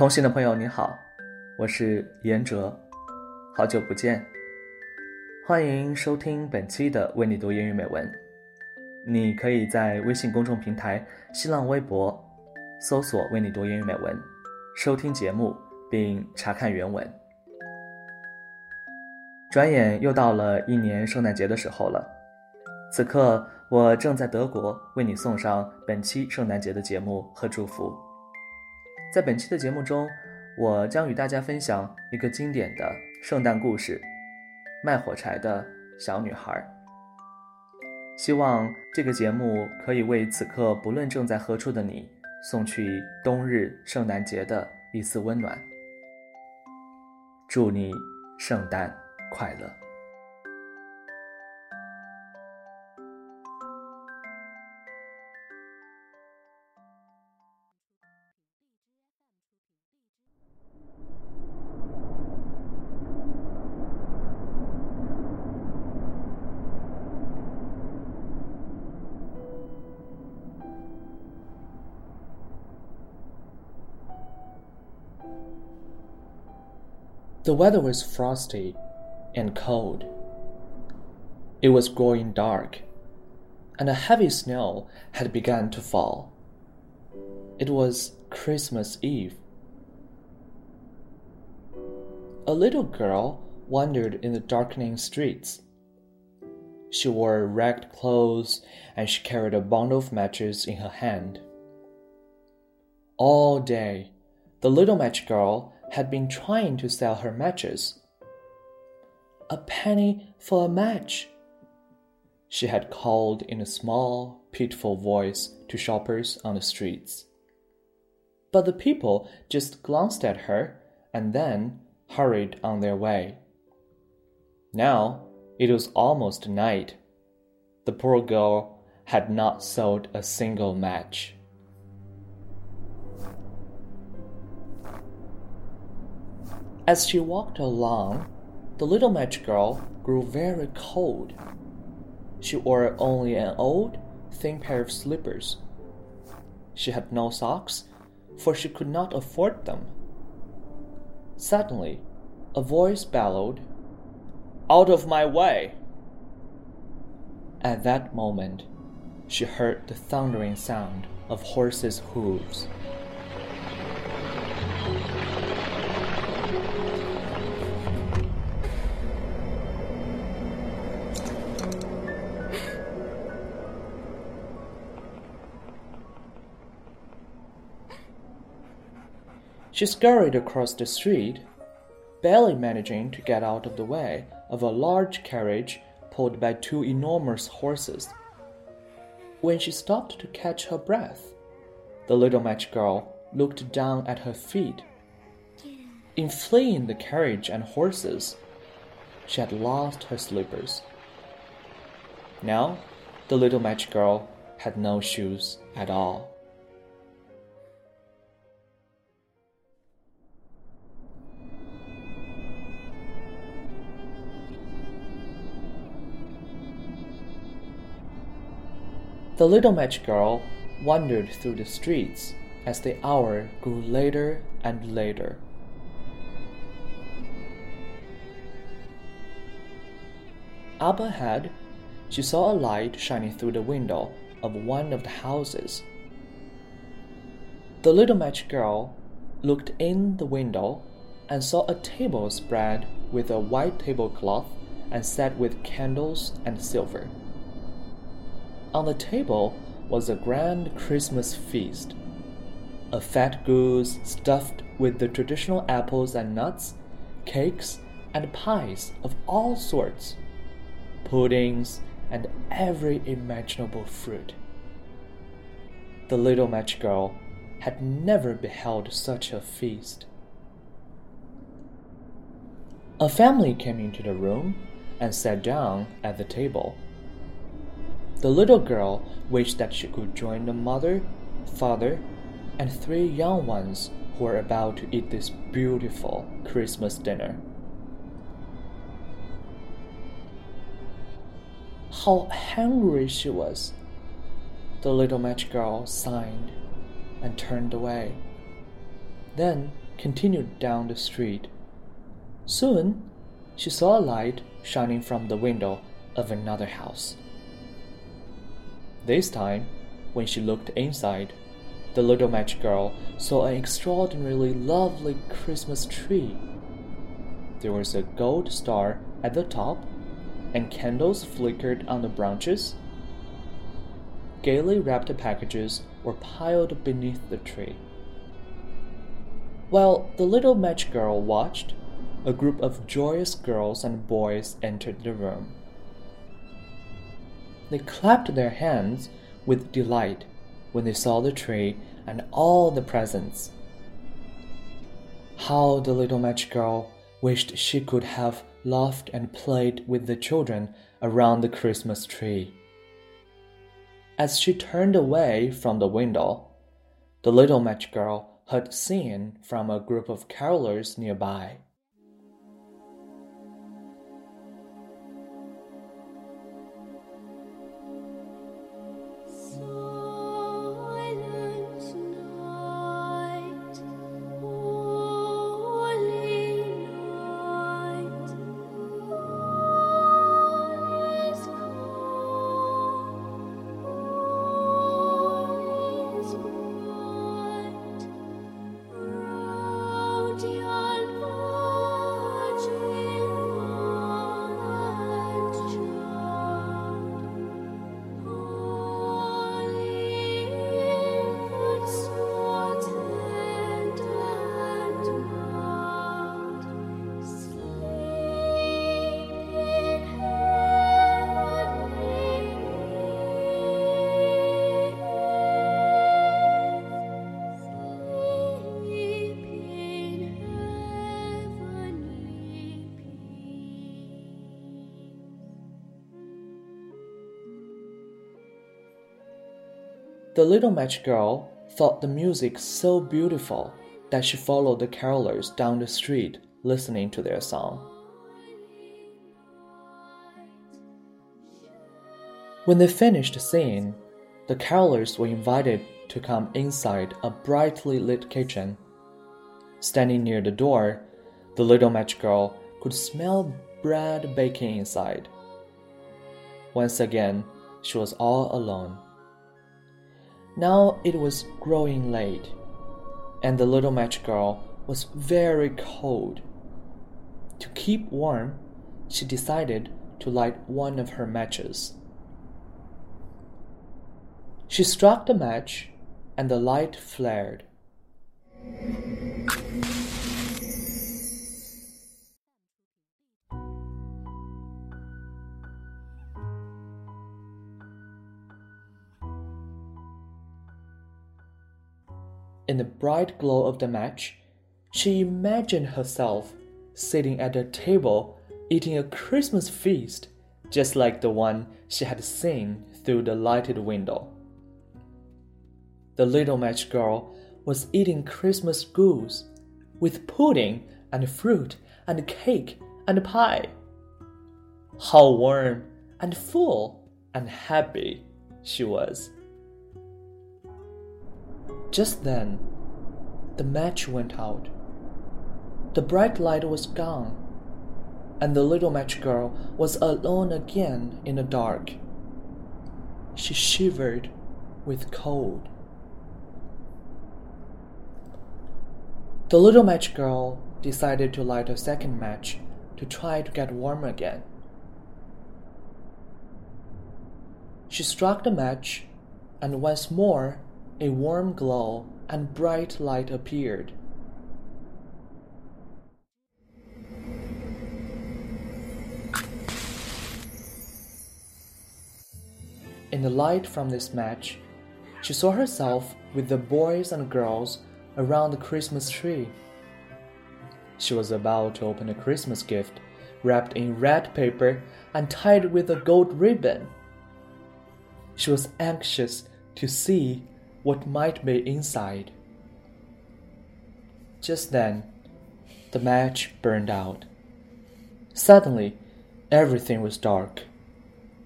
同行的朋友你好，我是严哲，好久不见，欢迎收听本期的为你读英语美文。你可以在微信公众平台、新浪微博搜索“为你读英语美文”，收听节目并查看原文。转眼又到了一年圣诞节的时候了，此刻我正在德国为你送上本期圣诞节的节目和祝福。在本期的节目中，我将与大家分享一个经典的圣诞故事——卖火柴的小女孩。希望这个节目可以为此刻不论正在何处的你送去冬日圣诞节的一丝温暖。祝你圣诞快乐！The weather was frosty and cold. It was growing dark, and a heavy snow had begun to fall. It was Christmas Eve. A little girl wandered in the darkening streets. She wore ragged clothes and she carried a bundle of matches in her hand. All day, the little match girl had been trying to sell her matches. A penny for a match. She had called in a small, pitiful voice to shoppers on the streets. But the people just glanced at her and then hurried on their way. Now it was almost night. The poor girl had not sold a single match. As she walked along, the little match girl grew very cold. She wore only an old, thin pair of slippers. She had no socks, for she could not afford them. Suddenly, a voice bellowed, Out of my way! At that moment, she heard the thundering sound of horses' hooves. She scurried across the street, barely managing to get out of the way of a large carriage pulled by two enormous horses. When she stopped to catch her breath, the little match girl looked down at her feet. In fleeing the carriage and horses, she had lost her slippers. Now, the little match girl had no shoes at all. The little match girl wandered through the streets as the hour grew later and later. Up ahead, she saw a light shining through the window of one of the houses. The little match girl looked in the window and saw a table spread with a white tablecloth and set with candles and silver. On the table was a grand Christmas feast. A fat goose stuffed with the traditional apples and nuts, cakes and pies of all sorts, puddings, and every imaginable fruit. The little match girl had never beheld such a feast. A family came into the room and sat down at the table. The little girl wished that she could join the mother, father, and three young ones who were about to eat this beautiful Christmas dinner. How hungry she was! The little match girl sighed and turned away. Then continued down the street. Soon, she saw a light shining from the window of another house. This time, when she looked inside, the little match girl saw an extraordinarily lovely Christmas tree. There was a gold star at the top, and candles flickered on the branches. Gaily wrapped packages were piled beneath the tree. While the little match girl watched, a group of joyous girls and boys entered the room. They clapped their hands with delight when they saw the tree and all the presents. How the little match girl wished she could have laughed and played with the children around the Christmas tree. As she turned away from the window, the little match girl heard singing from a group of carolers nearby. The little match girl thought the music so beautiful that she followed the carolers down the street listening to their song. When they finished singing, the carolers were invited to come inside a brightly lit kitchen. Standing near the door, the little match girl could smell bread baking inside. Once again, she was all alone. Now it was growing late, and the little match girl was very cold. To keep warm, she decided to light one of her matches. She struck the match, and the light flared. In the bright glow of the match, she imagined herself sitting at a table eating a Christmas feast just like the one she had seen through the lighted window. The little match girl was eating Christmas goose with pudding and fruit and cake and pie. How warm and full and happy she was. Just then, the match went out. The bright light was gone, and the little match girl was alone again in the dark. She shivered with cold. The little match girl decided to light a second match to try to get warm again. She struck the match, and once more a warm glow and bright light appeared. In the light from this match, she saw herself with the boys and girls around the Christmas tree. She was about to open a Christmas gift wrapped in red paper and tied with a gold ribbon. She was anxious to see what might be inside. Just then, the match burned out. Suddenly, everything was dark,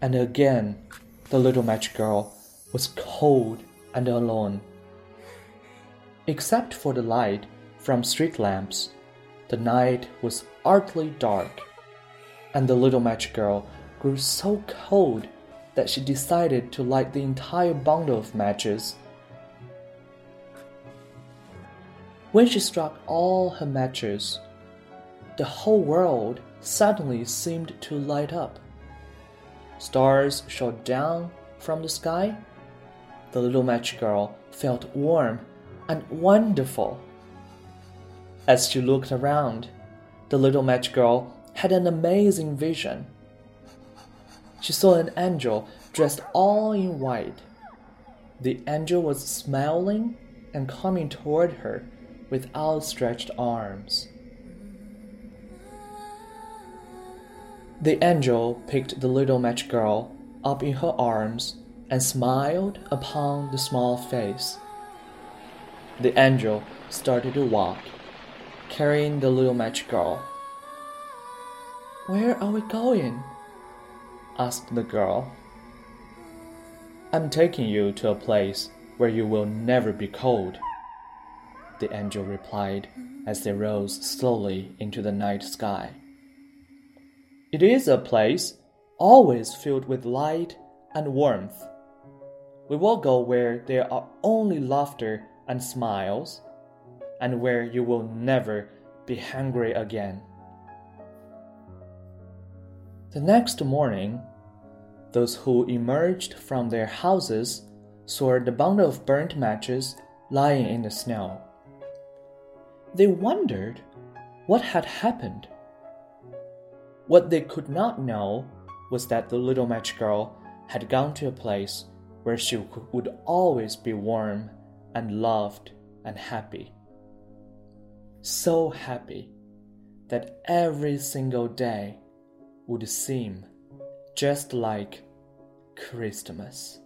and again the little match girl was cold and alone. Except for the light from street lamps. The night was utterly dark, and the little match girl grew so cold that she decided to light the entire bundle of matches. When she struck all her matches, the whole world suddenly seemed to light up. Stars shot down from the sky. The little match girl felt warm and wonderful. As she looked around, the little match girl had an amazing vision. She saw an angel dressed all in white. The angel was smiling and coming toward her with outstretched arms. The angel picked the little match girl up in her arms and smiled upon the small face. The angel started to walk, carrying the little match girl. Where are we going? asked the girl. I'm taking you to a place where you will never be cold, the angel replied as they rose slowly into the night sky. It is a place always filled with light and warmth. We will go where there are only laughter and smiles, and where you will never be hungry again. The next morning, those who emerged from their houses saw the bundle of burnt matches lying in the snow. They wondered what had happened. What they could not know was that the little match girl had gone to a place where she would always be warm and loved and happy. So happy that every single day would seem just like Christmas.